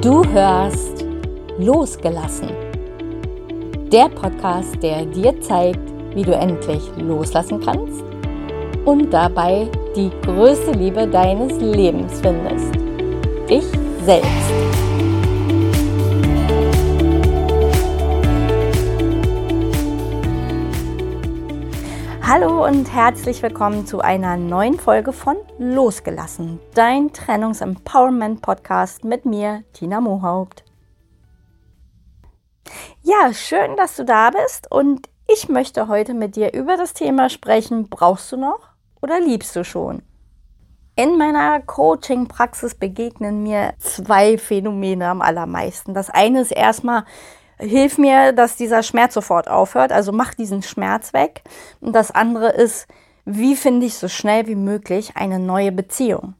Du hörst Losgelassen. Der Podcast, der dir zeigt, wie du endlich loslassen kannst und dabei die größte Liebe deines Lebens findest. Dich selbst. Hallo und herzlich willkommen zu einer neuen Folge von Losgelassen, dein Trennungs-Empowerment-Podcast mit mir, Tina Mohaupt. Ja, schön, dass du da bist und ich möchte heute mit dir über das Thema sprechen, brauchst du noch oder liebst du schon? In meiner Coaching-Praxis begegnen mir zwei Phänomene am allermeisten. Das eine ist erstmal, hilf mir, dass dieser Schmerz sofort aufhört, also mach diesen Schmerz weg. Und das andere ist, wie finde ich so schnell wie möglich eine neue Beziehung?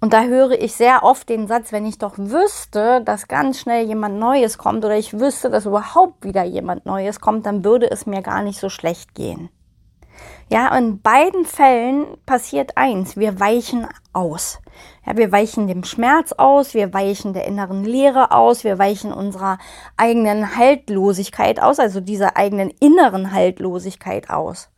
Und da höre ich sehr oft den Satz, wenn ich doch wüsste, dass ganz schnell jemand Neues kommt oder ich wüsste, dass überhaupt wieder jemand Neues kommt, dann würde es mir gar nicht so schlecht gehen. Ja, in beiden Fällen passiert eins, wir weichen aus. Ja, wir weichen dem Schmerz aus, wir weichen der inneren Leere aus, wir weichen unserer eigenen Haltlosigkeit aus, also dieser eigenen inneren Haltlosigkeit aus.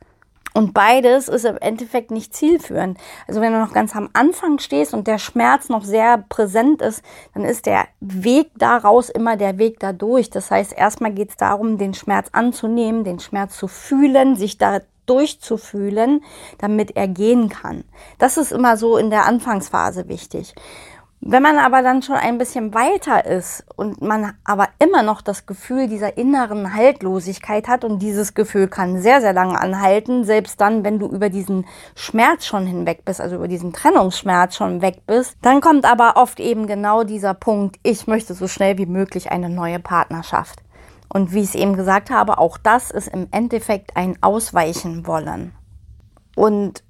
Und beides ist im Endeffekt nicht zielführend. Also wenn du noch ganz am Anfang stehst und der Schmerz noch sehr präsent ist, dann ist der Weg daraus immer der Weg dadurch. Das heißt, erstmal geht es darum, den Schmerz anzunehmen, den Schmerz zu fühlen, sich da durchzufühlen, damit er gehen kann. Das ist immer so in der Anfangsphase wichtig. Wenn man aber dann schon ein bisschen weiter ist und man aber immer noch das Gefühl dieser inneren Haltlosigkeit hat und dieses Gefühl kann sehr, sehr lange anhalten, selbst dann, wenn du über diesen Schmerz schon hinweg bist, also über diesen Trennungsschmerz schon weg bist, dann kommt aber oft eben genau dieser Punkt, ich möchte so schnell wie möglich eine neue Partnerschaft. Und wie ich es eben gesagt habe, auch das ist im Endeffekt ein Ausweichen wollen. Und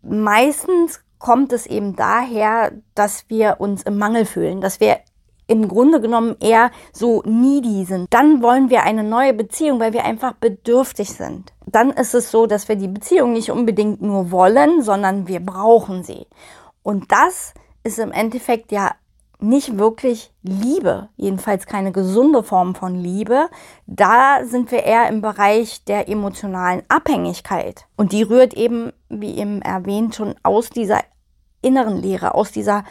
meistens kommt es eben daher, dass wir uns im Mangel fühlen, dass wir im Grunde genommen eher so needy sind. Dann wollen wir eine neue Beziehung, weil wir einfach bedürftig sind. Dann ist es so, dass wir die Beziehung nicht unbedingt nur wollen, sondern wir brauchen sie. Und das ist im Endeffekt ja nicht wirklich Liebe, jedenfalls keine gesunde Form von Liebe. Da sind wir eher im Bereich der emotionalen Abhängigkeit. Und die rührt eben, wie eben erwähnt, schon aus dieser inneren Leere, aus dieser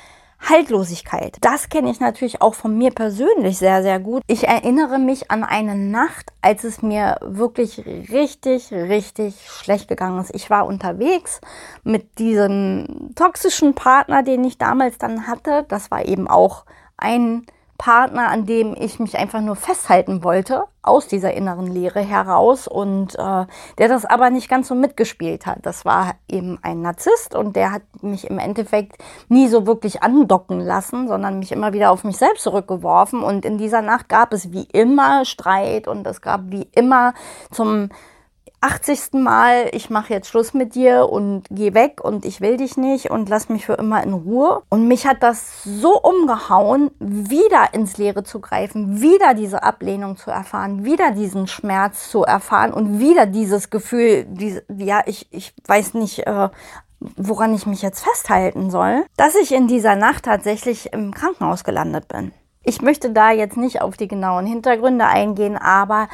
Haltlosigkeit. Das kenne ich natürlich auch von mir persönlich sehr, sehr gut. Ich erinnere mich an eine Nacht, als es mir wirklich richtig, richtig schlecht gegangen ist. Ich war unterwegs mit diesem toxischen Partner, den ich damals dann hatte. Das war eben auch ein Partner, an dem ich mich einfach nur festhalten wollte, aus dieser inneren Leere heraus und äh, der das aber nicht ganz so mitgespielt hat. Das war eben ein Narzisst und der hat mich im Endeffekt nie so wirklich andocken lassen, sondern mich immer wieder auf mich selbst zurückgeworfen und in dieser Nacht gab es wie immer Streit und es gab wie immer zum 80. Mal, ich mache jetzt Schluss mit dir und geh weg und ich will dich nicht und lass mich für immer in Ruhe. Und mich hat das so umgehauen, wieder ins Leere zu greifen, wieder diese Ablehnung zu erfahren, wieder diesen Schmerz zu erfahren und wieder dieses Gefühl, diese, ja, ich, ich weiß nicht, äh, woran ich mich jetzt festhalten soll, dass ich in dieser Nacht tatsächlich im Krankenhaus gelandet bin. Ich möchte da jetzt nicht auf die genauen Hintergründe eingehen, aber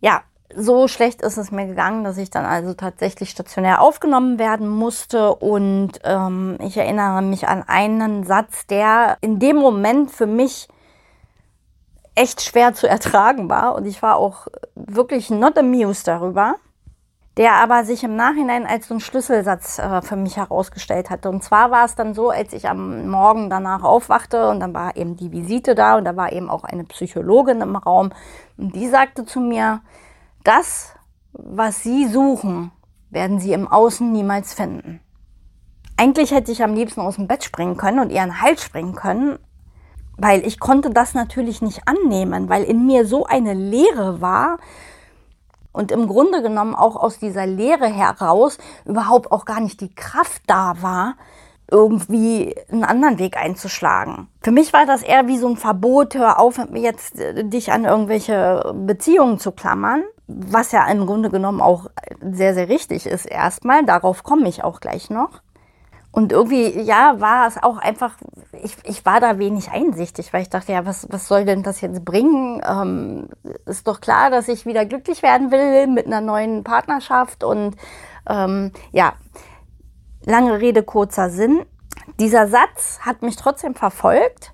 ja, so schlecht ist es mir gegangen, dass ich dann also tatsächlich stationär aufgenommen werden musste. Und ähm, ich erinnere mich an einen Satz, der in dem Moment für mich echt schwer zu ertragen war. Und ich war auch wirklich not amused darüber, der aber sich im Nachhinein als so ein Schlüsselsatz äh, für mich herausgestellt hatte. Und zwar war es dann so, als ich am Morgen danach aufwachte und dann war eben die Visite da und da war eben auch eine Psychologin im Raum und die sagte zu mir, das, was Sie suchen, werden Sie im Außen niemals finden. Eigentlich hätte ich am liebsten aus dem Bett springen können und ihren Hals springen können, weil ich konnte das natürlich nicht annehmen, weil in mir so eine Leere war und im Grunde genommen auch aus dieser Leere heraus überhaupt auch gar nicht die Kraft da war, irgendwie einen anderen Weg einzuschlagen. Für mich war das eher wie so ein Verbot, hör auf, jetzt äh, dich an irgendwelche Beziehungen zu klammern was ja im Grunde genommen auch sehr, sehr richtig ist erstmal. Darauf komme ich auch gleich noch. Und irgendwie, ja, war es auch einfach, ich, ich war da wenig einsichtig, weil ich dachte, ja, was, was soll denn das jetzt bringen? Ähm, ist doch klar, dass ich wieder glücklich werden will mit einer neuen Partnerschaft. Und ähm, ja, lange Rede, kurzer Sinn. Dieser Satz hat mich trotzdem verfolgt.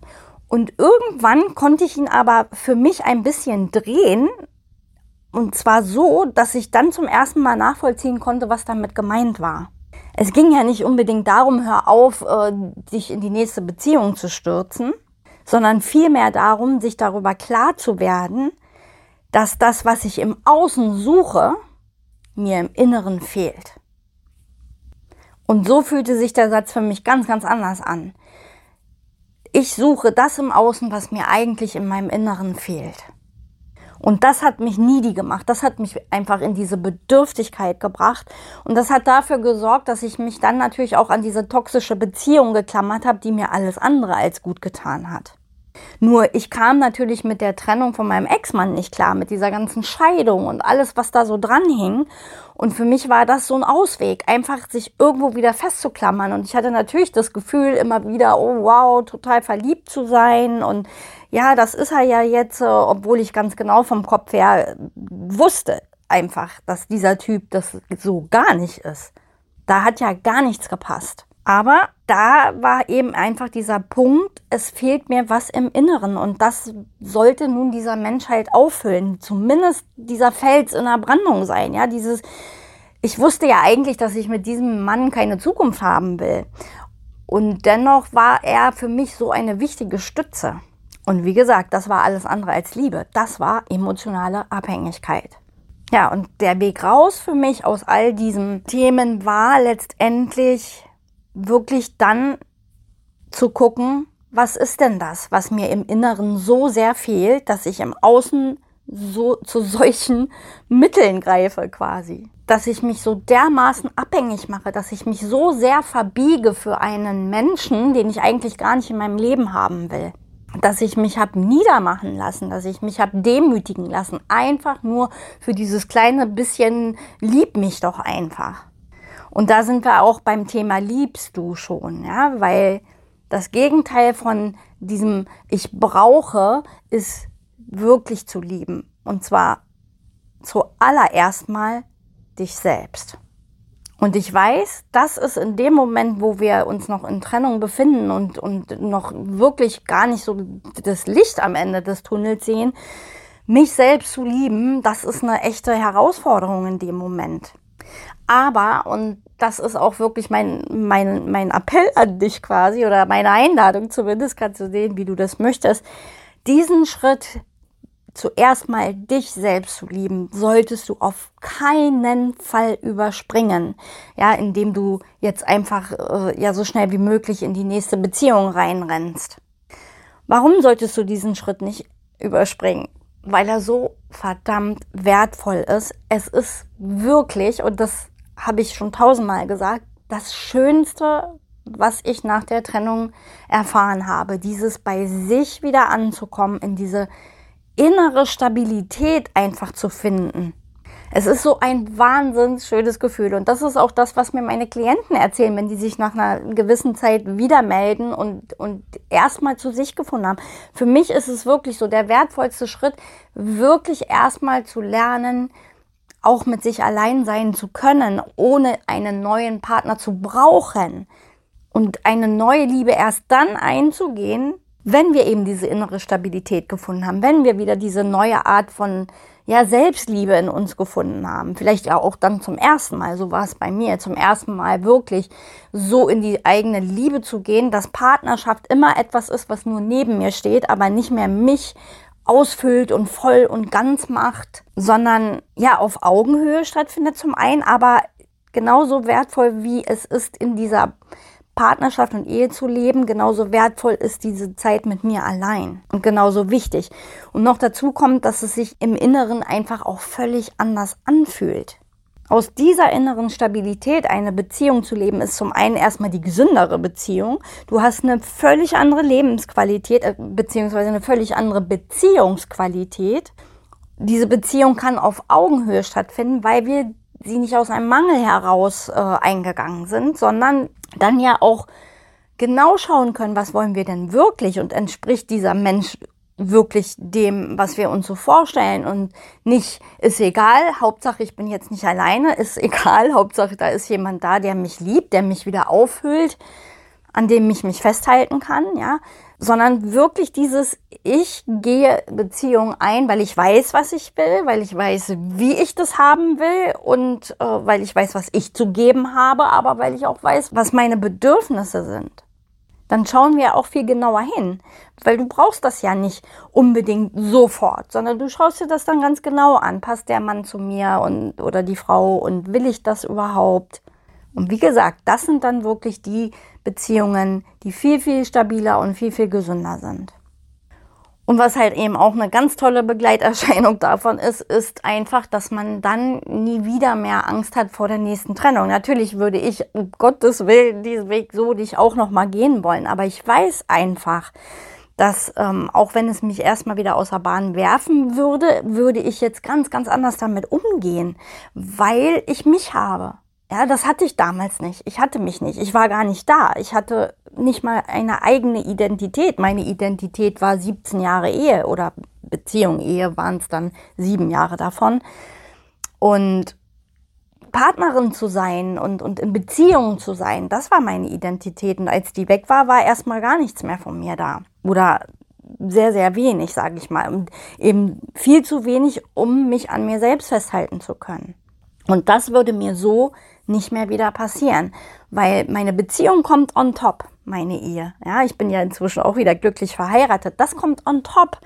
Und irgendwann konnte ich ihn aber für mich ein bisschen drehen. Und zwar so, dass ich dann zum ersten Mal nachvollziehen konnte, was damit gemeint war es ging ja nicht unbedingt darum, hör auf, äh, dich in die nächste Beziehung zu stürzen, sondern vielmehr darum, sich darüber klar zu werden, dass das, was ich im Außen suche, mir im Inneren fehlt. Und so fühlte sich der Satz für mich ganz, ganz anders an. Ich suche das im Außen, was mir eigentlich in meinem Inneren fehlt. Und das hat mich needy gemacht. Das hat mich einfach in diese Bedürftigkeit gebracht. Und das hat dafür gesorgt, dass ich mich dann natürlich auch an diese toxische Beziehung geklammert habe, die mir alles andere als gut getan hat. Nur ich kam natürlich mit der Trennung von meinem Ex-Mann nicht klar, mit dieser ganzen Scheidung und alles, was da so dran hing. Und für mich war das so ein Ausweg, einfach sich irgendwo wieder festzuklammern. Und ich hatte natürlich das Gefühl, immer wieder, oh wow, total verliebt zu sein. Und ja, das ist er ja jetzt, äh, obwohl ich ganz genau vom Kopf her wusste einfach, dass dieser Typ das so gar nicht ist. Da hat ja gar nichts gepasst. Aber da war eben einfach dieser Punkt, es fehlt mir was im Inneren und das sollte nun dieser Mensch halt auffüllen. Zumindest dieser Fels in der Brandung sein, ja, dieses, ich wusste ja eigentlich, dass ich mit diesem Mann keine Zukunft haben will. Und dennoch war er für mich so eine wichtige Stütze. Und wie gesagt, das war alles andere als Liebe. Das war emotionale Abhängigkeit. Ja, und der Weg raus für mich aus all diesen Themen war letztendlich wirklich dann zu gucken, was ist denn das, was mir im Inneren so sehr fehlt, dass ich im Außen so zu solchen Mitteln greife quasi. Dass ich mich so dermaßen abhängig mache, dass ich mich so sehr verbiege für einen Menschen, den ich eigentlich gar nicht in meinem Leben haben will. Dass ich mich habe niedermachen lassen, dass ich mich habe demütigen lassen, einfach nur für dieses kleine bisschen lieb mich doch einfach. Und da sind wir auch beim Thema liebst du schon, ja, weil das Gegenteil von diesem ich brauche ist wirklich zu lieben. Und zwar zuallererst mal dich selbst. Und ich weiß, das ist in dem Moment, wo wir uns noch in Trennung befinden und, und noch wirklich gar nicht so das Licht am Ende des Tunnels sehen, mich selbst zu lieben, das ist eine echte Herausforderung in dem Moment. Aber, und das ist auch wirklich mein, mein, mein Appell an dich quasi oder meine Einladung zumindest, kannst du sehen, wie du das möchtest, diesen Schritt zuerst mal dich selbst zu lieben, solltest du auf keinen Fall überspringen, ja, indem du jetzt einfach äh, ja so schnell wie möglich in die nächste Beziehung reinrennst. Warum solltest du diesen Schritt nicht überspringen? Weil er so verdammt wertvoll ist. Es ist wirklich, und das habe ich schon tausendmal gesagt, das Schönste, was ich nach der Trennung erfahren habe, dieses bei sich wieder anzukommen, in diese innere Stabilität einfach zu finden. Es ist so ein wahnsinnig schönes Gefühl. Und das ist auch das, was mir meine Klienten erzählen, wenn die sich nach einer gewissen Zeit wieder melden und, und erstmal zu sich gefunden haben. Für mich ist es wirklich so der wertvollste Schritt, wirklich erstmal zu lernen, auch mit sich allein sein zu können, ohne einen neuen Partner zu brauchen. Und eine neue Liebe erst dann einzugehen, wenn wir eben diese innere Stabilität gefunden haben, wenn wir wieder diese neue Art von ja, Selbstliebe in uns gefunden haben, vielleicht ja auch dann zum ersten Mal, so war es bei mir, zum ersten Mal wirklich so in die eigene Liebe zu gehen, dass Partnerschaft immer etwas ist, was nur neben mir steht, aber nicht mehr mich ausfüllt und voll und ganz macht, sondern ja auf Augenhöhe stattfindet zum einen, aber genauso wertvoll wie es ist in dieser Partnerschaft und Ehe zu leben, genauso wertvoll ist diese Zeit mit mir allein und genauso wichtig. Und noch dazu kommt, dass es sich im Inneren einfach auch völlig anders anfühlt. Aus dieser inneren Stabilität eine Beziehung zu leben, ist zum einen erstmal die gesündere Beziehung. Du hast eine völlig andere Lebensqualität, äh, beziehungsweise eine völlig andere Beziehungsqualität. Diese Beziehung kann auf Augenhöhe stattfinden, weil wir sie nicht aus einem Mangel heraus äh, eingegangen sind, sondern dann ja auch genau schauen können, was wollen wir denn wirklich? Und entspricht dieser Mensch wirklich dem, was wir uns so vorstellen? Und nicht, ist egal, Hauptsache ich bin jetzt nicht alleine, ist egal, Hauptsache da ist jemand da, der mich liebt, der mich wieder aufhüllt, an dem ich mich festhalten kann, ja, sondern wirklich dieses, ich gehe Beziehung ein, weil ich weiß, was ich will, weil ich weiß, wie ich das haben will und äh, weil ich weiß, was ich zu geben habe, aber weil ich auch weiß, was meine Bedürfnisse sind dann schauen wir auch viel genauer hin, weil du brauchst das ja nicht unbedingt sofort, sondern du schaust dir das dann ganz genau an. Passt der Mann zu mir und oder die Frau und will ich das überhaupt? Und wie gesagt, das sind dann wirklich die Beziehungen, die viel viel stabiler und viel viel gesünder sind. Und was halt eben auch eine ganz tolle Begleiterscheinung davon ist, ist einfach, dass man dann nie wieder mehr Angst hat vor der nächsten Trennung. Natürlich würde ich, um Gottes Willen, diesen Weg so nicht auch noch mal gehen wollen. Aber ich weiß einfach, dass ähm, auch wenn es mich erstmal wieder außer Bahn werfen würde, würde ich jetzt ganz, ganz anders damit umgehen, weil ich mich habe. Ja, das hatte ich damals nicht. Ich hatte mich nicht. Ich war gar nicht da. Ich hatte nicht mal eine eigene Identität. Meine Identität war 17 Jahre Ehe oder Beziehung. Ehe waren es dann sieben Jahre davon. Und Partnerin zu sein und, und in Beziehungen zu sein, das war meine Identität. Und als die weg war, war erstmal gar nichts mehr von mir da. Oder sehr, sehr wenig, sage ich mal. Und eben viel zu wenig, um mich an mir selbst festhalten zu können. Und das würde mir so nicht mehr wieder passieren, weil meine Beziehung kommt on top, meine Ehe. Ja, ich bin ja inzwischen auch wieder glücklich verheiratet. Das kommt on top.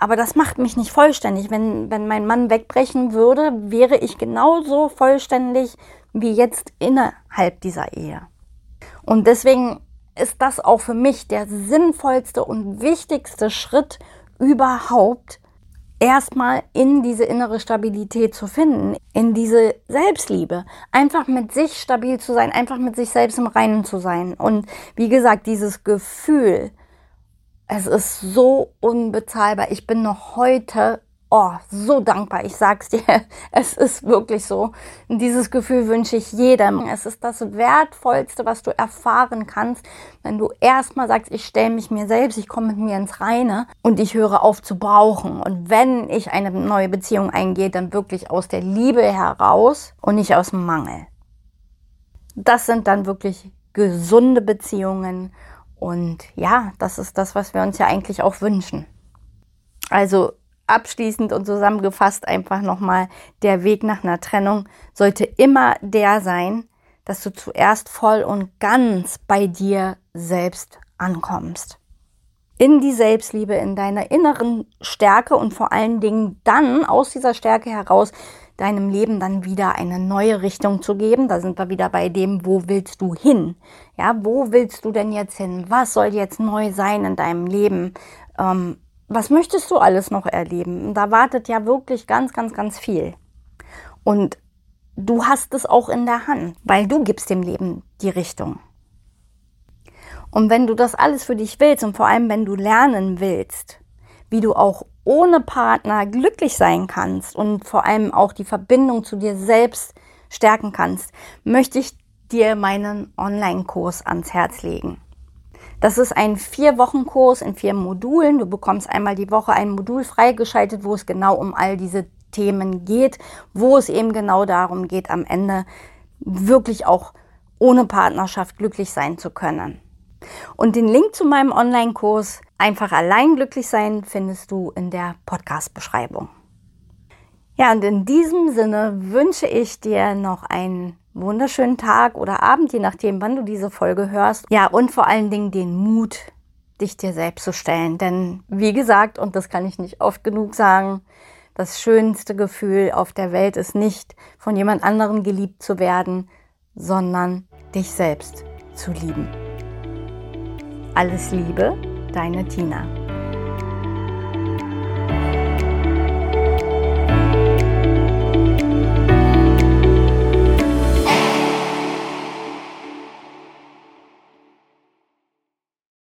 Aber das macht mich nicht vollständig. Wenn, wenn mein Mann wegbrechen würde, wäre ich genauso vollständig wie jetzt innerhalb dieser Ehe. Und deswegen ist das auch für mich der sinnvollste und wichtigste Schritt überhaupt, erstmal in diese innere Stabilität zu finden, in diese Selbstliebe, einfach mit sich stabil zu sein, einfach mit sich selbst im Reinen zu sein. Und wie gesagt, dieses Gefühl, es ist so unbezahlbar. Ich bin noch heute oh, so dankbar. Ich sag's dir, es ist wirklich so. Und dieses Gefühl wünsche ich jedem. Es ist das Wertvollste, was du erfahren kannst, wenn du erstmal sagst, ich stelle mich mir selbst, ich komme mit mir ins Reine und ich höre auf zu brauchen. Und wenn ich eine neue Beziehung eingehe, dann wirklich aus der Liebe heraus und nicht aus dem Mangel. Das sind dann wirklich gesunde Beziehungen. Und ja, das ist das, was wir uns ja eigentlich auch wünschen. Also abschließend und zusammengefasst einfach nochmal, der Weg nach einer Trennung sollte immer der sein, dass du zuerst voll und ganz bei dir selbst ankommst. In die Selbstliebe, in deiner inneren Stärke und vor allen Dingen dann aus dieser Stärke heraus deinem Leben dann wieder eine neue Richtung zu geben. Da sind wir wieder bei dem, wo willst du hin? Ja, wo willst du denn jetzt hin? Was soll jetzt neu sein in deinem Leben? Ähm, was möchtest du alles noch erleben? Da wartet ja wirklich ganz, ganz, ganz viel. Und du hast es auch in der Hand, weil du gibst dem Leben die Richtung. Und wenn du das alles für dich willst und vor allem wenn du lernen willst, wie du auch ohne Partner glücklich sein kannst und vor allem auch die Verbindung zu dir selbst stärken kannst, möchte ich dir meinen Online-Kurs ans Herz legen. Das ist ein Vier-Wochen-Kurs in vier Modulen. Du bekommst einmal die Woche ein Modul freigeschaltet, wo es genau um all diese Themen geht, wo es eben genau darum geht, am Ende wirklich auch ohne Partnerschaft glücklich sein zu können. Und den Link zu meinem Online-Kurs Einfach allein glücklich sein findest du in der Podcast-Beschreibung. Ja, und in diesem Sinne wünsche ich dir noch einen wunderschönen Tag oder Abend, je nachdem, wann du diese Folge hörst. Ja, und vor allen Dingen den Mut, dich dir selbst zu stellen. Denn wie gesagt, und das kann ich nicht oft genug sagen, das schönste Gefühl auf der Welt ist nicht, von jemand anderem geliebt zu werden, sondern dich selbst zu lieben. Alles Liebe, deine Tina.